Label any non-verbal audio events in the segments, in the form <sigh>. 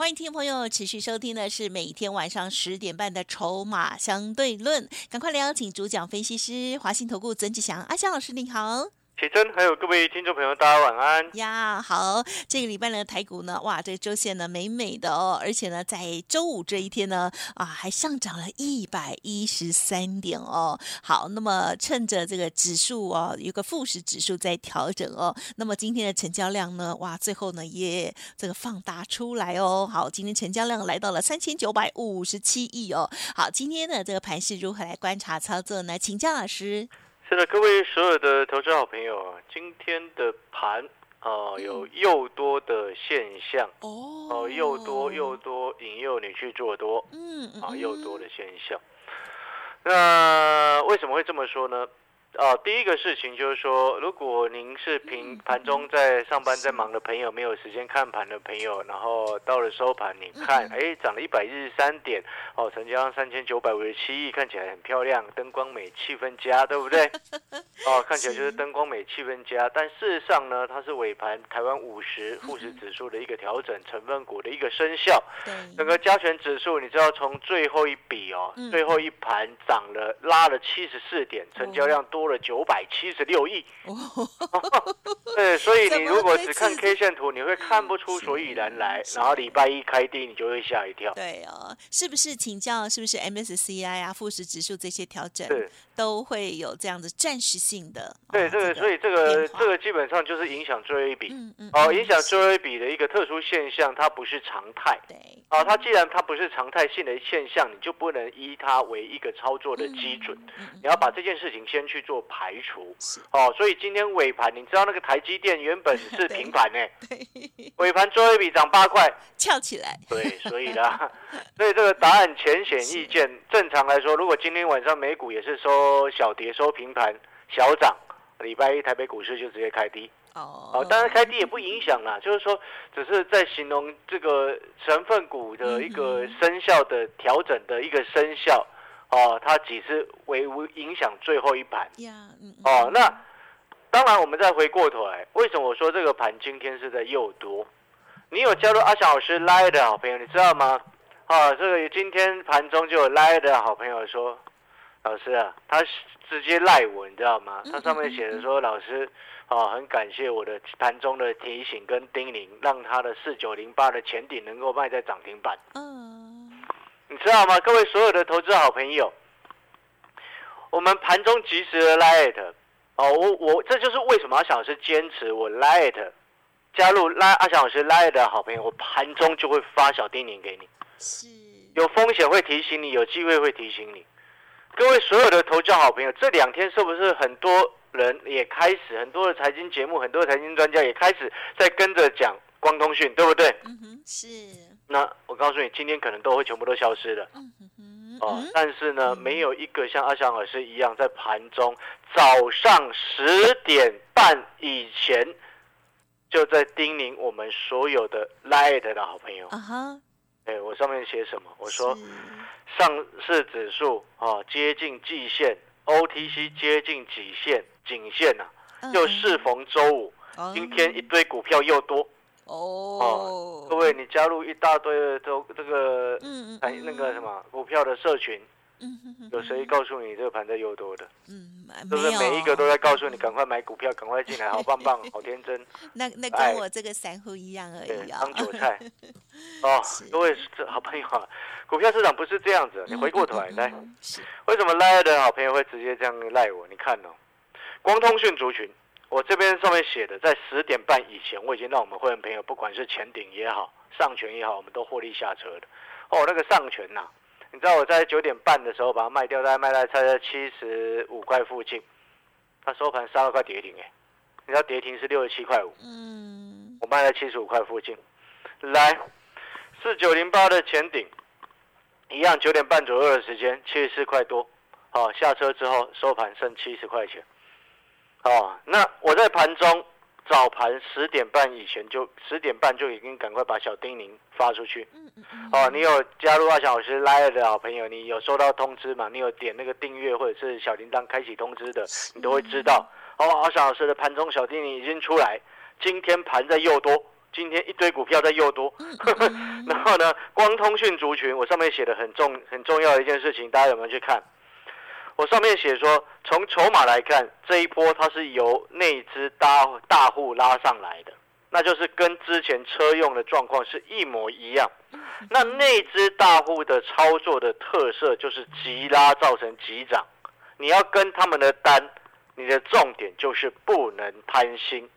欢迎听众朋友持续收听的是每天晚上十点半的《筹码相对论》，赶快来邀请主讲分析师华信投顾曾志祥阿祥老师，你好。启真，还有各位听众朋友，大家晚安呀！好，这个礼拜呢，台股呢，哇，这周线呢，美美的哦，而且呢，在周五这一天呢，啊，还上涨了一百一十三点哦。好，那么趁着这个指数哦，有个富时指数在调整哦，那么今天的成交量呢，哇，最后呢也这个放大出来哦。好，今天成交量来到了三千九百五十七亿哦。好，今天的这个盘是如何来观察操作呢？请教老师。是的，各位所有的投资好朋友啊，今天的盘啊有又多的现象。哦，又多又多引诱你去做多，嗯啊又多的现象。那为什么会这么说呢？哦，第一个事情就是说，如果您是平盘中在上班在忙的朋友，没有时间看盘的朋友，然后到了收盘，你看，哎，涨了一百一十三点，哦，成交量三千九百五十七亿，看起来很漂亮，灯光美，气氛佳，对不对？<laughs> 哦，看起来就是灯光美，气氛佳。但事实上呢，它是尾盘台湾五十富时指数的一个调整，成分股的一个生效。整个加权指数，你知道从最后一笔哦，最后一盘涨了，拉了七十四点，成交量多。多了九百七十六亿，<laughs> 对，所以你如果只看 K 线图，你会看不出所以然来。然后礼拜一开低，你就会吓一跳。对哦，是不是请教？是不是 MSCI 啊、富时指数这些调整？对。都会有这样子暂时性的，对这个，所以这个这个基本上就是影响最后一笔，哦，影响最后一笔的一个特殊现象，它不是常态，对，啊，它既然它不是常态性的现象，你就不能依它为一个操作的基准，你要把这件事情先去做排除，哦，所以今天尾盘，你知道那个台积电原本是 <laughs> 平盘呢，<laughs> 尾盘最后一笔涨八块，翘起来，对，<laughs> 所以啦，所以这个答案浅显易见，正常来说，如果今天晚上美股也是收。小跌收平盘，小涨，礼拜一台北股市就直接开低。哦，当然开低也不影响啦，就是说只是在形容这个成分股的一个生效的调整的一个生效。哦，它只是微影响最后一盘。哦，那当然我们再回过头来，为什么我说这个盘今天是在诱多？你有加入阿翔老师拉的好朋友，你知道吗？啊，这个今天盘中就有拉的好朋友说。老师啊，他直接赖我，你知道吗？他上面写的说，老师，啊，很感谢我的盘中的提醒跟叮咛，让他的四九零八的前顶能够卖在涨停板。嗯，你知道吗？各位所有的投资好朋友，我们盘中及时的 light，哦，我我这就是为什么阿翔老师坚持我 light，加入拉阿翔老师 light 的好朋友，我盘中就会发小叮咛给你，是有风险会提醒你，有机会会提醒你。各位所有的投教好朋友，这两天是不是很多人也开始，很多的财经节目，很多的财经专家也开始在跟着讲光通讯，对不对？嗯哼，是。那我告诉你，今天可能都会全部都消失了。嗯哼，哦，但是呢，没有一个像阿翔老师一样，在盘中早上十点半以前就在叮咛我们所有的 Light 的好朋友。啊哈。哎，我上面写什么？我说。上市指数啊接近季线，OTC 接近极限颈线呐，又适逢周五，今天一堆股票又多哦。各位，你加入一大堆的都这个嗯嗯那个什么股票的社群。有谁告诉你这个盘在又多的？嗯，是不是每一个都在告诉你赶快买股票，赶快进来，<laughs> 好棒棒，好天真。那那跟我这个散户一样而已啊。当韭菜 <laughs> 哦，各位好朋友啊，股票市场不是这样子。你回过头来，来，为什么赖的好朋友会直接这样赖我？你看哦，光通讯族群，我这边上面写的，在十点半以前，我已经让我们会员朋友，不管是前顶也好，上权也好，我们都获利下车的。哦，那个上权呐。你知道我在九点半的时候把它卖掉，大概卖在差在七十五块附近，它收盘杀了块跌停哎，你知道跌停是六十七块五，嗯，我卖在七十五块附近，来四九零八的前顶，一样九点半左右的时间，七十四块多，好下车之后收盘剩七十块钱，哦，那我在盘中早盘十点半以前就十点半就已经赶快把小叮咛发出去。嗯嗯嗯。哦，你有加入阿翔老师 Live 的好朋友，你有收到通知吗？你有点那个订阅或者是小铃铛开启通知的，你都会知道。哦，阿翔老师的盘中小叮咛已经出来，今天盘在又多，今天一堆股票在又多。<laughs> 然后呢，光通讯族群，我上面写的很重很重要的一件事情，大家有没有去看？我上面写说，从筹码来看，这一波它是由内资大大户拉上来的，那就是跟之前车用的状况是一模一样。那内资大户的操作的特色就是急拉造成急涨，你要跟他们的单，你的重点就是不能贪心。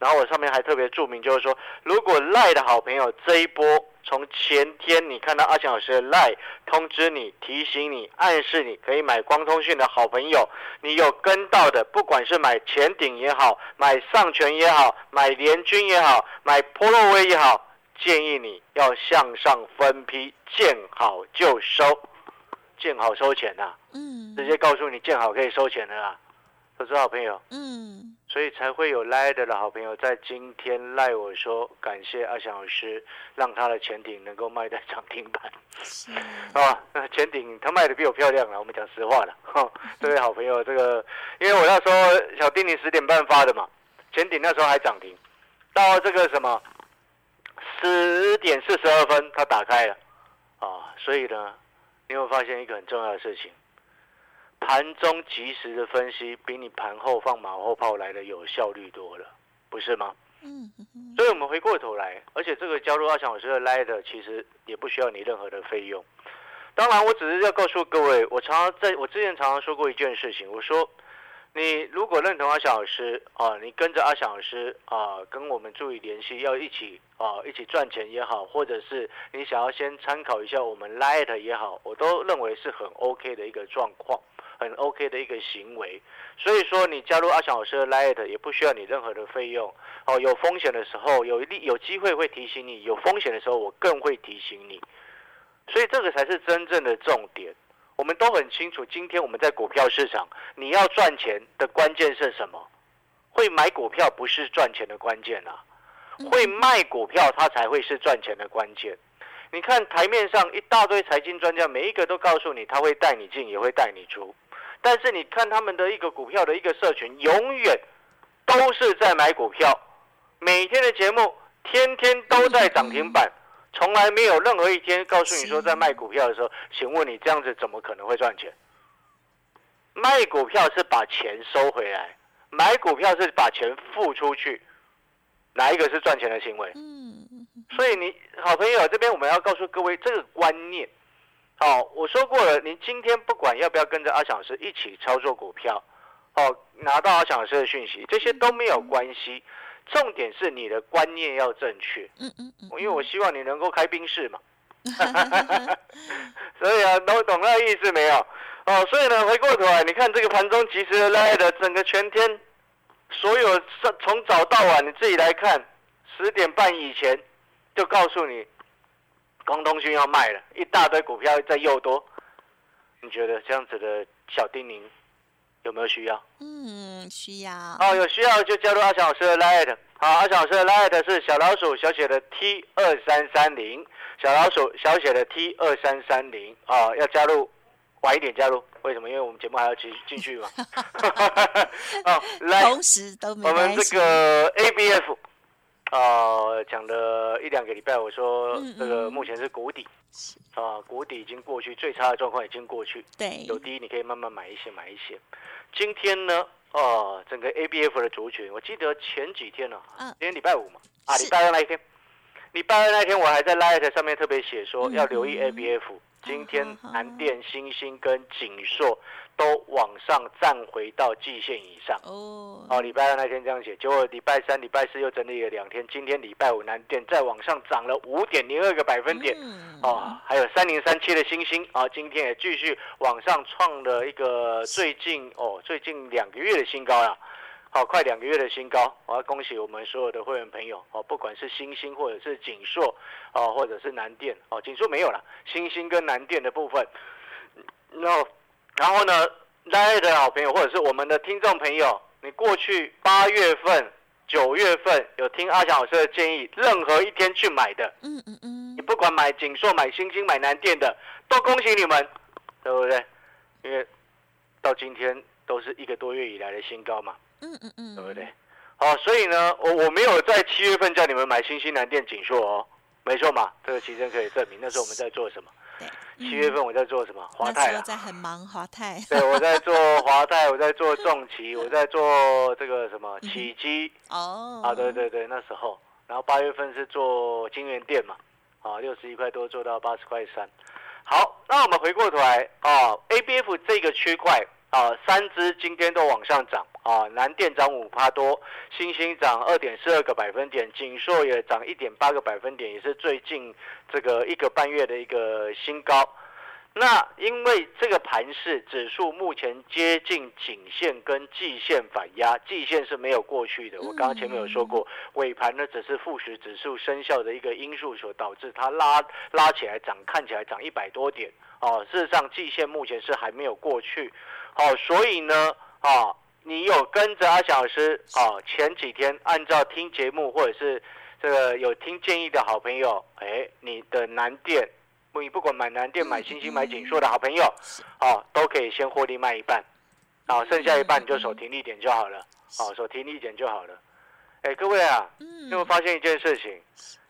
然后我上面还特别注明，就是说，如果赖的好朋友这一波。从前天你看到阿强老师的 line 通知你、提醒你、暗示你可以买光通讯的好朋友，你有跟到的，不管是买前顶也好，买上权也好，买联军也好，买波洛威也好，建议你要向上分批，见好就收，见好收钱呐。嗯，直接告诉你见好可以收钱的啦。我是好朋友，嗯，所以才会有赖的好朋友在今天赖我说感谢阿翔老师，让他的潜艇能够卖在涨停板，是。<laughs> 啊，那潜艇他卖的比我漂亮了，我们讲实话了，哈 <laughs> <laughs> 这位好朋友，这个因为我那时候小丁你十点半发的嘛，潜艇那时候还涨停，到这个什么十点四十二分它打开了，啊，所以呢，你会发现一个很重要的事情。盘中及时的分析，比你盘后放马后炮来的有效率多了，不是吗？嗯，所以我们回过头来，而且这个加入阿强老师的 Light，其实也不需要你任何的费用。当然，我只是要告诉各位，我常常在我之前常常说过一件事情，我说，你如果认同阿翔老师啊，你跟着阿翔老师啊，跟我们注意联系，要一起啊一起赚钱也好，或者是你想要先参考一下我们 Light 也好，我都认为是很 OK 的一个状况。很 OK 的一个行为，所以说你加入阿翔老师的 Light 也不需要你任何的费用哦。有风险的时候，有利有机会会提醒你；有风险的时候，我更会提醒你。所以这个才是真正的重点。我们都很清楚，今天我们在股票市场，你要赚钱的关键是什么？会买股票不是赚钱的关键啊，会卖股票它才会是赚钱的关键。你看台面上一大堆财经专家，每一个都告诉你他会带你进，也会带你出。但是你看他们的一个股票的一个社群，永远都是在买股票，每天的节目天天都在涨停板，从来没有任何一天告诉你说在卖股票的时候，请问你这样子怎么可能会赚钱？卖股票是把钱收回来，买股票是把钱付出去，哪一个是赚钱的行为？嗯，所以你好朋友这边我们要告诉各位这个观念。好，我说过了，你今天不管要不要跟着阿翔老师一起操作股票，哦，拿到阿翔老师的讯息，这些都没有关系。重点是你的观念要正确。嗯嗯嗯。因为我希望你能够开冰室嘛。<laughs> 所以啊，都懂那意思没有？哦，所以呢，回过头来，你看这个盘中及时来的整个全天，所有从早到晚，你自己来看，十点半以前就告诉你。光通讯要卖了，一大堆股票在又多，你觉得这样子的小丁宁有没有需要？嗯，需要。哦，有需要就加入阿翔老师的 Light。好，阿翔老师的 Light 是小老鼠小写的 T 二三三零，小老鼠小写的 T 二三三零。哦，要加入晚一点加入，为什么？因为我们节目还要继续进去嘛。<laughs> 哦，来，同时都没我们这个 ABF。啊，讲了一两个礼拜，我说这个目前是谷底，啊，谷底已经过去，最差的状况已经过去。对，有低你可以慢慢买一些，买一些。今天呢，哦，整个 A B F 的族群，我记得前几天呢，今天礼拜五嘛，啊，礼拜二那一天，礼拜二那天我还在 Light 上面特别写说要留意 A B F。今天南电、星星跟锦硕都往上站回到季线以上哦。哦，礼拜二那天这样写，结果礼拜三、礼拜四又整理了两天，今天礼拜五南电再往上涨了五点零二个百分点哦。还有三零三七的星星啊，今天也继续往上创了一个最近哦最近两个月的新高了。好，快两个月的新高，我要恭喜我们所有的会员朋友哦，不管是星星或者是锦硕哦，或者是南电哦，锦硕没有了，星星跟南电的部分，然后然后呢，大家的好朋友或者是我们的听众朋友你过去八月份、九月份有听阿强老师的建议，任何一天去买的，嗯嗯嗯，你不管买锦硕、买星星、买南电的，都恭喜你们，对不对？因为到今天都是一个多月以来的新高嘛，嗯嗯嗯，对不对？好，所以呢，我我没有在七月份叫你们买星星南电锦硕哦，没错嘛，这个其实可以证明那时候我们在做什么。七月份我在做什么？华泰在很忙，华泰。对，我在做华泰，我在做重旗，<laughs> 我在做这个什么起基。哦。啊，对对对，那时候，然后八月份是做金源店嘛，啊，六十一块多做到八十块三。好，那我们回过头来啊，A B F 这个区块啊，三只今天都往上涨。啊，南电涨五帕多，星星涨二点四二个百分点，锦硕也涨一点八个百分点，也是最近这个一个半月的一个新高。那因为这个盘势指数目前接近颈线跟季线反压，季线是没有过去的。我刚刚前面有说过，尾盘呢只是富时指数生效的一个因素所导致它拉拉起来涨，看起来涨一百多点。哦，事实上季线目前是还没有过去。好，所以呢，啊。你有跟着阿小老师啊？前几天按照听节目或者是这个有听建议的好朋友，哎，你的南电，你不管买南电、买星星、买锦硕的好朋友，啊，都可以先获利卖一半，啊，剩下一半你就守停利点就好了，啊，守停利点就好了。哎，各位啊，有没有发现一件事情？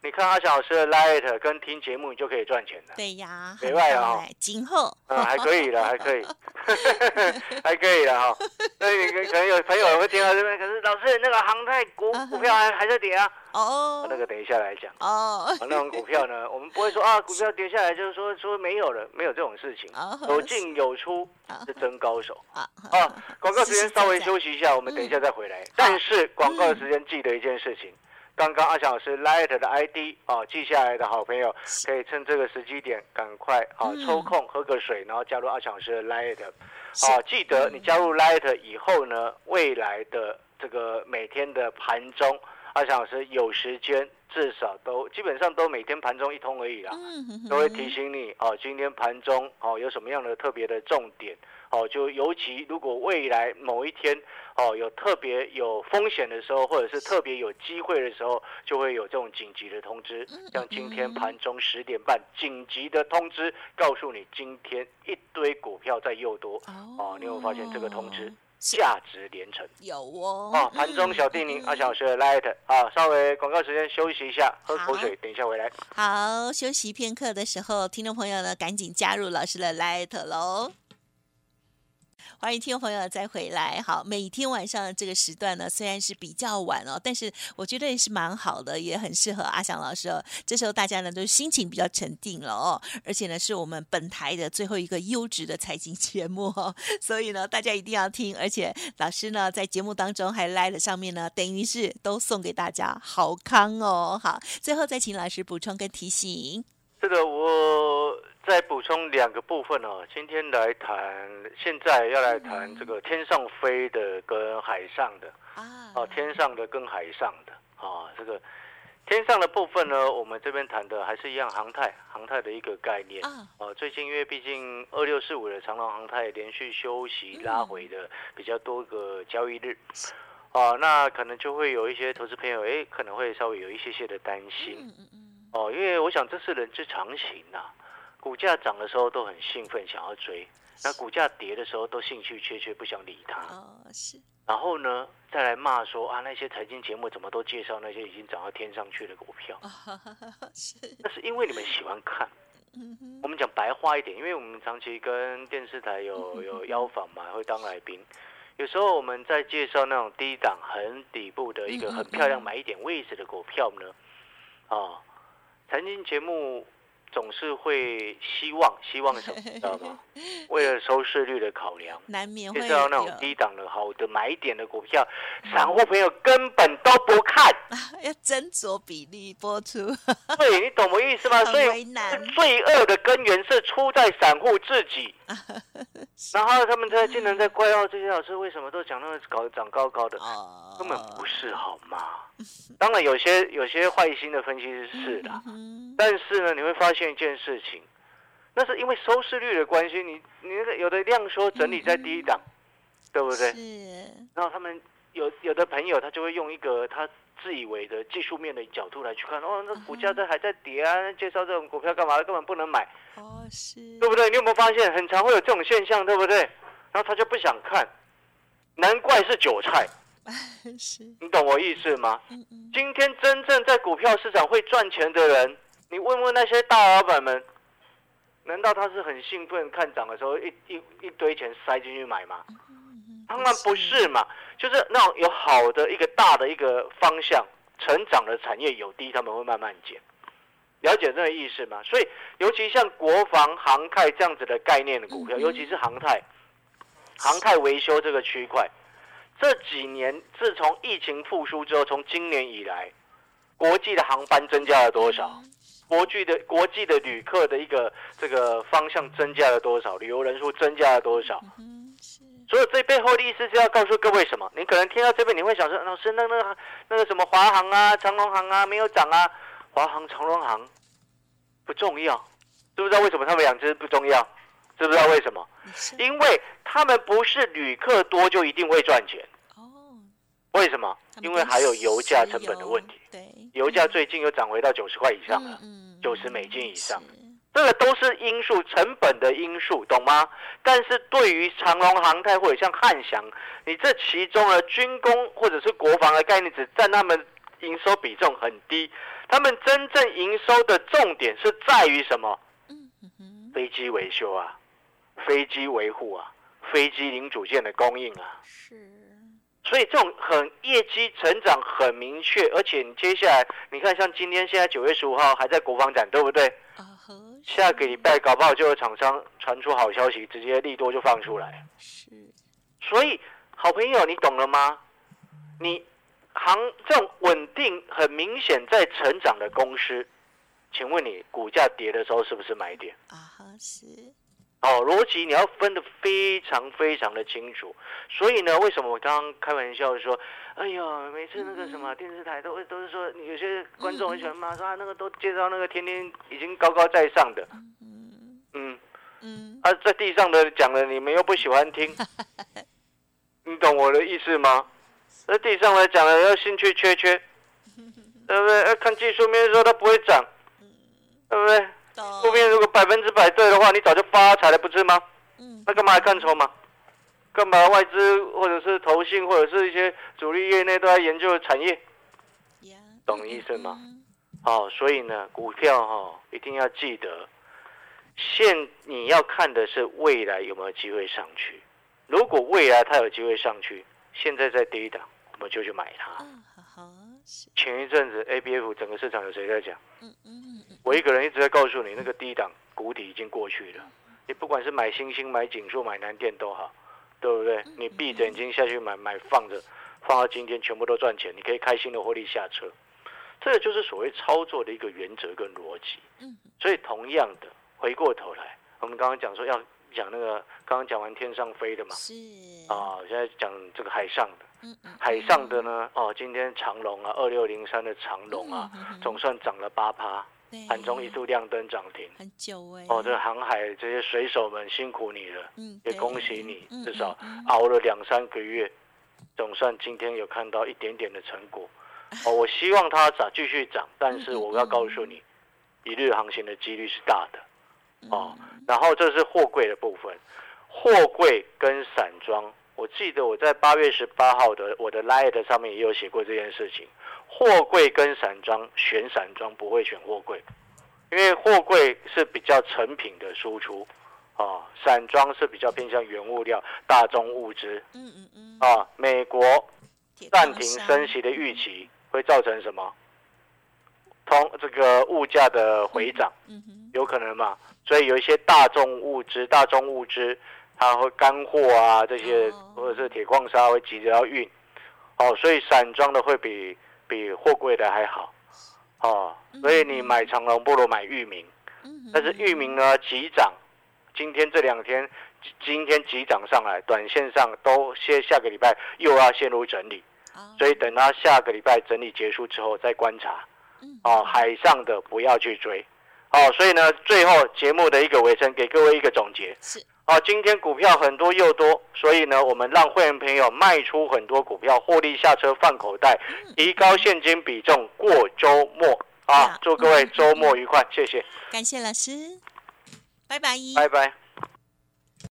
你看阿翔老师的 light 跟听节目，你就可以赚钱了。对呀，没外啊，今后嗯还可以的，还可以，<laughs> 还可以 <laughs> 的哈。那你可能有朋友会听到这边，可是老师那个航太股股票还还在跌啊。哦。那个等一下来讲。哦。那种股票呢，我们不会说啊，<laughs> 股票跌下来就是说说没有了，没有这种事情。有进有出是真高手。啊。啊，广告时间稍微休息一下，我们等一下再回来。但是广告的时间记得一件事情。刚刚阿翔老师 Light 的 ID 哦，记下来的好朋友可以趁这个时机点赶快啊抽空喝个水，然后加入阿翔老师的 Light。啊，记得你加入 Light 以后呢，未来的这个每天的盘中，阿翔老师有时间至少都基本上都每天盘中一通而已啦，都会提醒你哦，今天盘中哦有什么样的特别的重点。哦，就尤其如果未来某一天哦有特别有风险的时候，或者是特别有机会的时候，就会有这种紧急的通知。像今天盘中十点半紧急的通知，告诉你今天一堆股票在诱多。哦，你有发现这个通知价值连城？有哦。哦，盘中小叮咛，阿小时的 light 啊，稍微广告时间休息一下，喝口水，等一下回来。好，休息片刻的时候，听众朋友呢，赶紧加入老师的 light 喽。欢迎听众朋友再回来。好，每天晚上的这个时段呢，虽然是比较晚哦，但是我觉得也是蛮好的，也很适合阿翔老师。这时候大家呢都心情比较沉定了哦，而且呢是我们本台的最后一个优质的财经节目哦，<laughs> 所以呢大家一定要听。而且老师呢在节目当中还来了上面呢，等于是都送给大家好康哦。好，最后再请老师补充跟提醒。这个我。再补充两个部分哦，今天来谈，现在要来谈这个天上飞的跟海上的。啊，哦，天上的跟海上的。啊，这个天上的部分呢，我们这边谈的还是一样航太，航太的一个概念。啊。哦，最近因为毕竟二六四五的长龙航太连续休息拉回的比较多个交易日，哦，那可能就会有一些投资朋友哎，可能会稍微有一些些的担心，哦，因为我想这是人之常情呐。股价涨的时候都很兴奋，想要追；那股价跌的时候都兴趣缺缺，不想理它。哦，是。然后呢，再来骂说啊，那些财经节目怎么都介绍那些已经涨到天上去的股票？<laughs> 是。那是因为你们喜欢看。我们讲白话一点，因为我们长期跟电视台有有邀访嘛，会当来宾。有时候我们在介绍那种低档、很底部的一个很漂亮买一点位置的股票呢，啊，财经节目。总是会希望希望什么，<laughs> 知道吗？为了收视率的考量，难免会要那种低档的好的买点的股票，散户朋友根本都不看，<laughs> 要斟酌比例播出。对，你懂我意思吗？<laughs> 所以罪恶的根源是出在散户自己。然后他们在竟然在怪哦，这些老师为什么都讲那么高长高高的，根本不是好吗？当然有些有些坏心的分析师是的，但是呢，你会发现一件事情，那是因为收视率的关系，你你那个有的量说整理在第一档，对不对？是。然后他们有有的朋友他就会用一个他自以为的技术面的角度来去看，哦，那股价在还在跌啊，介绍这种股票干嘛？根本不能买，哦，是，对不对？你有没有发现，很常会有这种现象，对不对？然后他就不想看，难怪是韭菜，<laughs> 是，你懂我意思吗？今天真正在股票市场会赚钱的人，你问问那些大老板们，难道他是很兴奋看涨的时候一一一堆钱塞进去买吗？当然不是嘛，就是那种有好的一个大的一个方向成长的产业有低，他们会慢慢减。了解这个意思吗？所以尤其像国防航太这样子的概念的股票，尤其是航太、航太维修这个区块，这几年自从疫情复苏之后，从今年以来，国际的航班增加了多少？国际的国际的旅客的一个这个方向增加了多少？旅游人数增加了多少？所以这背后的意思是要告诉各位什么？你可能听到这边你会想说，老师，那那个那个什么华航啊、长隆航啊没有涨啊？华航、长隆航不重要，知不知道为什么他们两只不重要？知不知道为什么？因为他们不是旅客多就一定会赚钱。哦。为什么？因为还有油价成本的问题。对。油价最近又涨回到九十块以上了，九十美金以上。这个都是因素，成本的因素，懂吗？但是对于长隆航太或者像汉翔，你这其中的军工或者是国防的概念，只占他们营收比重很低。他们真正营收的重点是在于什么？飞机维修啊，飞机维护啊，飞机零组件的供应啊。是。所以这种很业绩成长很明确，而且你接下来你看，像今天现在九月十五号还在国防展，对不对？啊下个礼拜搞不好就有厂商传出好消息，直接利多就放出来。是，所以好朋友，你懂了吗？你行这种稳定、很明显在成长的公司，请问你股价跌的时候是不是买点？啊，是。哦，逻辑你要分得非常非常的清楚。所以呢，为什么我刚刚开玩笑说，哎呦，每次那个什么电视台都会都是说，有些观众很喜欢骂说啊，那个都介绍那个天天已经高高在上的，嗯。嗯。嗯，啊，在地上的讲了，你们又不喜欢听，<laughs> 你懂我的意思吗？在地上来讲了，要兴趣缺缺，<laughs> 对不对？要看技术面说它不会涨，对不对？后面如果百分之百对的话，你早就发财了，不是吗？嗯，那干嘛还看筹码？干嘛外资或者是投信或者是一些主力业内都在研究产业？懂意思吗？好，所以呢，股票哈一定要记得，现你要看的是未来有没有机会上去。如果未来它有机会上去，现在在低档，我们就去买它。前一阵子 A B F 整个市场有谁在讲？嗯嗯嗯，我一个人一直在告诉你，那个低档谷底已经过去了。你不管是买星星、买锦数、买南电都好，对不对？你闭着眼睛下去买，买放着，放到今天全部都赚钱，你可以开心的获利下车。这个就是所谓操作的一个原则跟逻辑。嗯，所以同样的，回过头来，我们刚刚讲说要讲那个，刚刚讲完天上飞的嘛，是啊，现在讲这个海上的。海上的呢？哦，今天长龙啊，二六零三的长龙啊，总算涨了八趴，盘中一度亮灯涨停，很久哎。哦，这航海这些水手们辛苦你了，嗯，也恭喜你，至少熬了两三个月，总算今天有看到一点点的成果。<laughs> 哦，我希望它涨，继续涨，但是我要告诉你，一日航行的几率是大的。哦，然后这是货柜的部分，货柜跟散装。我记得我在八月十八号的我的 Light 上面也有写过这件事情。货柜跟散装选散装不会选货柜，因为货柜是比较成品的输出，啊，散装是比较偏向原物料、大宗物资。嗯嗯嗯。啊，美国暂停升息的预期会造成什么？通这个物价的回涨，有可能嘛？所以有一些大众物资、大宗物资。它会干货啊，这些或者是铁矿砂会急着要运，哦，所以散装的会比比货柜的还好，哦，所以你买长隆不如买域名，但是域名呢急涨，今天这两天今天急涨上来，短线上都先下个礼拜又要陷入整理，所以等它下个礼拜整理结束之后再观察，哦，海上的不要去追，好，所以呢，最后节目的一个尾声，给各位一个总结。是。好，今天股票很多又多，所以呢，我们让会员朋友卖出很多股票，获利下车放口袋，提高现金比重过周末。啊，祝各位周末 <laughs> 愉快，谢谢。感谢老师，拜拜。拜拜。